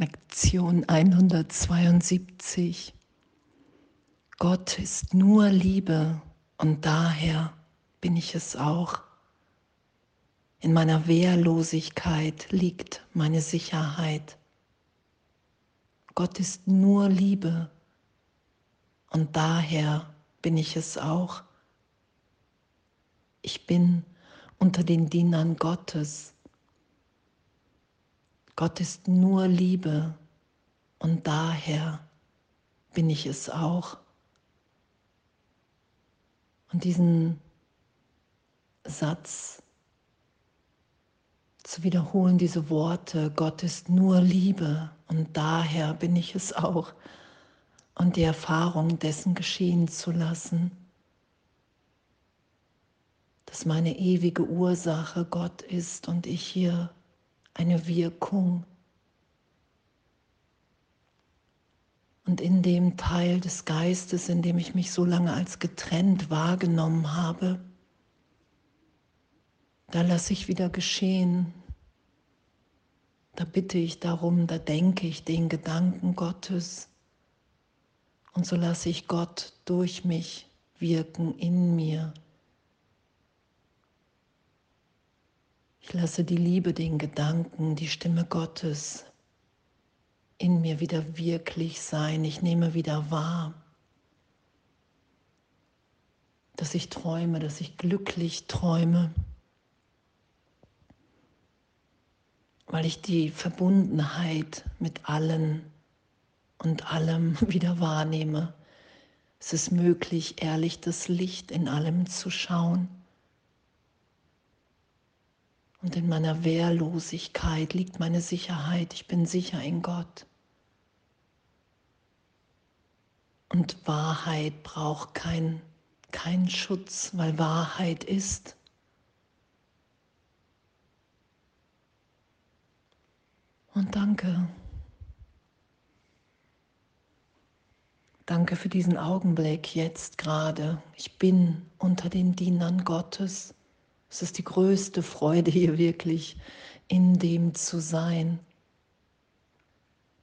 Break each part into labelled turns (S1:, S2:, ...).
S1: Lektion 172. Gott ist nur Liebe und daher bin ich es auch. In meiner Wehrlosigkeit liegt meine Sicherheit. Gott ist nur Liebe und daher bin ich es auch. Ich bin unter den Dienern Gottes Gott ist nur Liebe und daher bin ich es auch. Und diesen Satz zu wiederholen, diese Worte, Gott ist nur Liebe und daher bin ich es auch. Und die Erfahrung dessen geschehen zu lassen, dass meine ewige Ursache Gott ist und ich hier eine Wirkung. Und in dem Teil des Geistes, in dem ich mich so lange als getrennt wahrgenommen habe, da lasse ich wieder geschehen. Da bitte ich darum, da denke ich den Gedanken Gottes. Und so lasse ich Gott durch mich wirken in mir. Ich lasse die Liebe, den Gedanken, die Stimme Gottes in mir wieder wirklich sein. Ich nehme wieder wahr, dass ich träume, dass ich glücklich träume, weil ich die Verbundenheit mit allen und allem wieder wahrnehme. Es ist möglich, ehrlich das Licht in allem zu schauen. Und in meiner Wehrlosigkeit liegt meine Sicherheit. Ich bin sicher in Gott. Und Wahrheit braucht keinen kein Schutz, weil Wahrheit ist. Und danke. Danke für diesen Augenblick jetzt gerade. Ich bin unter den Dienern Gottes. Es ist die größte Freude hier wirklich, in dem zu sein.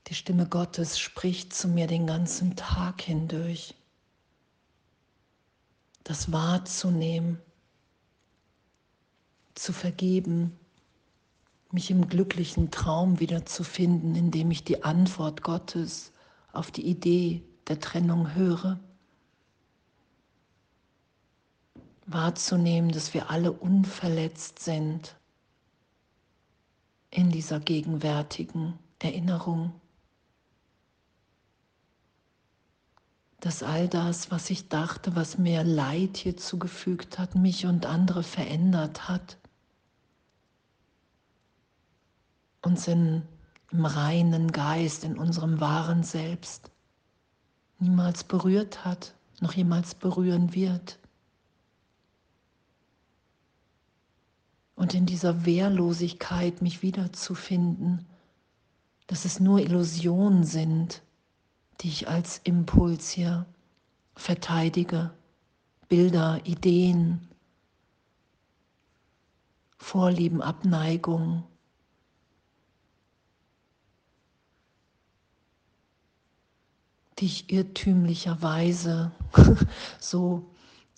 S1: Die Stimme Gottes spricht zu mir den ganzen Tag hindurch. Das wahrzunehmen, zu vergeben, mich im glücklichen Traum wiederzufinden, indem ich die Antwort Gottes auf die Idee der Trennung höre. Wahrzunehmen, dass wir alle unverletzt sind in dieser gegenwärtigen Erinnerung. Dass all das, was ich dachte, was mir Leid hier zugefügt hat, mich und andere verändert hat, uns in, im reinen Geist, in unserem wahren Selbst niemals berührt hat, noch jemals berühren wird. Und in dieser Wehrlosigkeit mich wiederzufinden, dass es nur Illusionen sind, die ich als Impuls hier verteidige, Bilder, Ideen, Vorlieben, Abneigung. die ich irrtümlicherweise so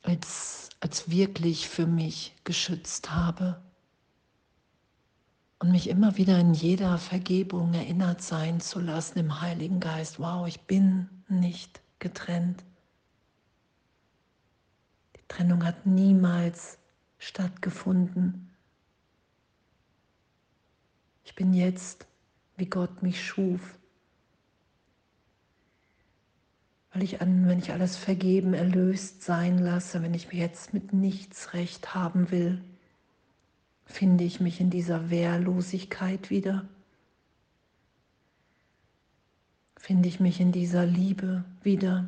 S1: als, als wirklich für mich geschützt habe und mich immer wieder in jeder Vergebung erinnert sein zu lassen im Heiligen Geist, wow, ich bin nicht getrennt. Die Trennung hat niemals stattgefunden. Ich bin jetzt, wie Gott mich schuf. Weil ich an, wenn ich alles vergeben, erlöst sein lasse, wenn ich mir jetzt mit nichts recht haben will, finde ich mich in dieser Wehrlosigkeit wieder? Finde ich mich in dieser Liebe wieder?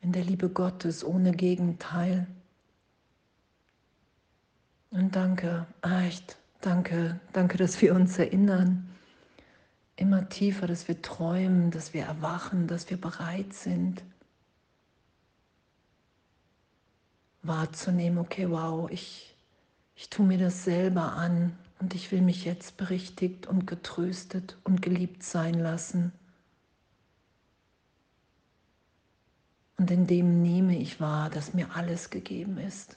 S1: In der Liebe Gottes ohne Gegenteil? Und danke, echt, danke, danke, dass wir uns erinnern, immer tiefer, dass wir träumen, dass wir erwachen, dass wir bereit sind wahrzunehmen, okay, wow, ich, ich tue mir das selber an, und ich will mich jetzt berichtigt und getröstet und geliebt sein lassen. Und in dem nehme ich wahr, dass mir alles gegeben ist,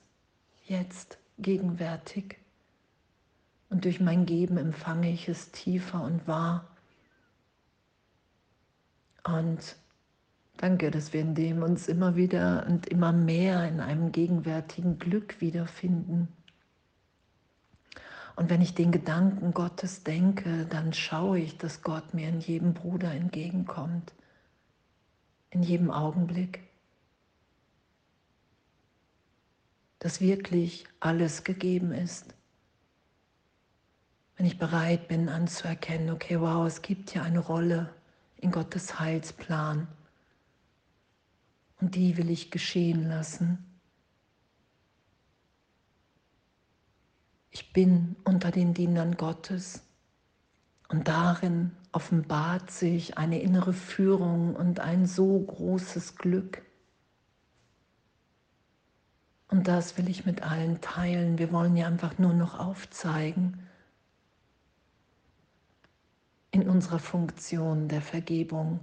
S1: jetzt, gegenwärtig. Und durch mein Geben empfange ich es tiefer und wahr. Und danke, dass wir in dem uns immer wieder und immer mehr in einem gegenwärtigen Glück wiederfinden. Und wenn ich den Gedanken Gottes denke, dann schaue ich, dass Gott mir in jedem Bruder entgegenkommt, in jedem Augenblick. Dass wirklich alles gegeben ist. Wenn ich bereit bin anzuerkennen, okay, wow, es gibt ja eine Rolle in Gottes Heilsplan und die will ich geschehen lassen. Ich bin unter den Dienern Gottes und darin offenbart sich eine innere Führung und ein so großes Glück. Und das will ich mit allen teilen. Wir wollen ja einfach nur noch aufzeigen in unserer Funktion der Vergebung,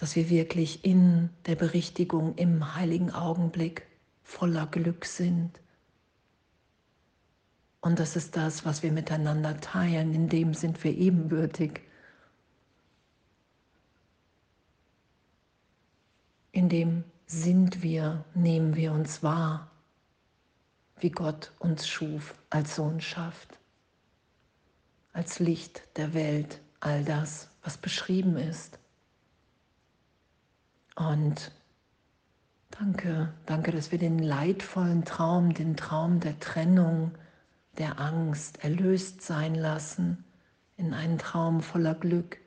S1: dass wir wirklich in der Berichtigung im heiligen Augenblick voller Glück sind. Und das ist das, was wir miteinander teilen, in dem sind wir ebenbürtig. In dem sind wir, nehmen wir uns wahr, wie Gott uns schuf als Sohnschaft als Licht der Welt, all das, was beschrieben ist. Und danke, danke, dass wir den leidvollen Traum, den Traum der Trennung, der Angst erlöst sein lassen in einen Traum voller Glück,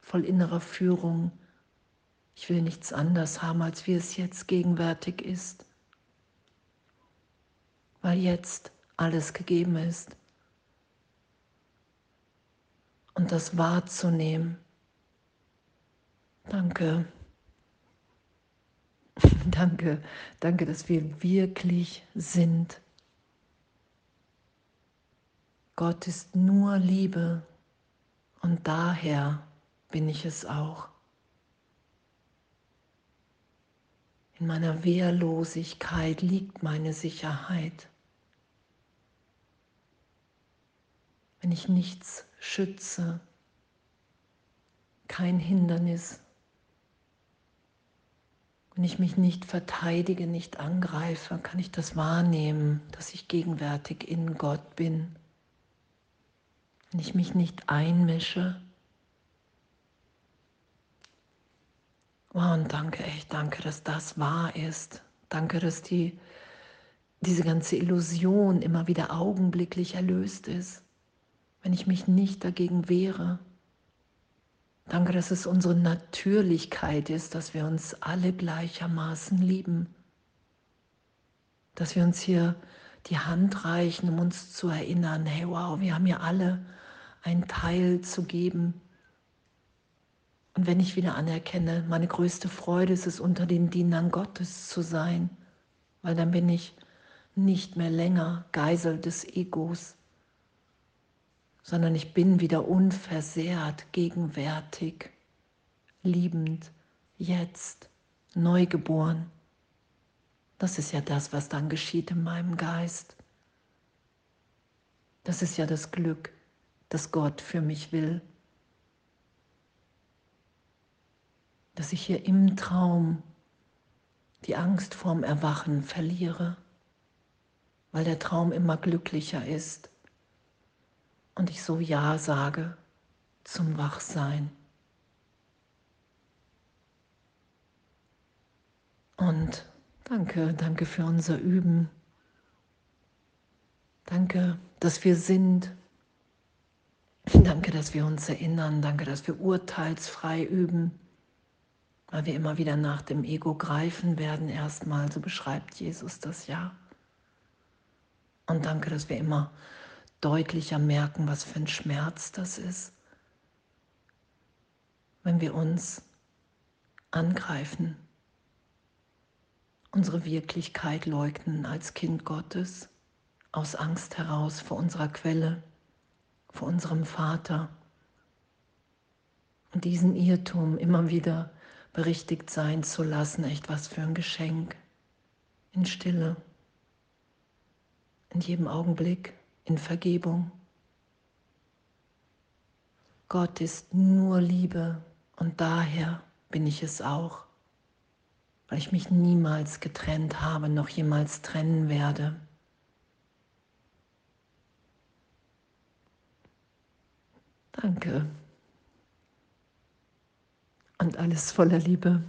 S1: voll innerer Führung. Ich will nichts anders haben, als wie es jetzt gegenwärtig ist, weil jetzt alles gegeben ist und das wahrzunehmen. Danke. Danke, danke, dass wir wirklich sind. Gott ist nur Liebe und daher bin ich es auch. In meiner Wehrlosigkeit liegt meine Sicherheit. Wenn ich nichts schütze, kein Hindernis. Wenn ich mich nicht verteidige, nicht angreife, kann ich das wahrnehmen, dass ich gegenwärtig in Gott bin. Wenn ich mich nicht einmische. Wow, und danke, echt danke, dass das wahr ist. Danke, dass die, diese ganze Illusion immer wieder augenblicklich erlöst ist wenn ich mich nicht dagegen wehre. Danke, dass es unsere Natürlichkeit ist, dass wir uns alle gleichermaßen lieben. Dass wir uns hier die Hand reichen, um uns zu erinnern, hey wow, wir haben ja alle einen Teil zu geben. Und wenn ich wieder anerkenne, meine größte Freude ist es, unter den Dienern Gottes zu sein, weil dann bin ich nicht mehr länger Geisel des Egos, sondern ich bin wieder unversehrt, gegenwärtig, liebend, jetzt, neugeboren. Das ist ja das, was dann geschieht in meinem Geist. Das ist ja das Glück, das Gott für mich will. Dass ich hier im Traum die Angst vorm Erwachen verliere, weil der Traum immer glücklicher ist und ich so Ja sage zum Wachsein. Und danke, danke für unser Üben. Danke, dass wir sind. Danke, dass wir uns erinnern. Danke, dass wir urteilsfrei üben, weil wir immer wieder nach dem Ego greifen werden. Erstmal, so beschreibt Jesus das ja. Und danke, dass wir immer deutlicher merken, was für ein Schmerz das ist, wenn wir uns angreifen, unsere Wirklichkeit leugnen als Kind Gottes, aus Angst heraus vor unserer Quelle, vor unserem Vater. Und diesen Irrtum immer wieder berichtigt sein zu lassen, echt was für ein Geschenk. In Stille, in jedem Augenblick, in Vergebung. Gott ist nur Liebe und daher bin ich es auch, weil ich mich niemals getrennt habe, noch jemals trennen werde. Danke. Und alles voller Liebe.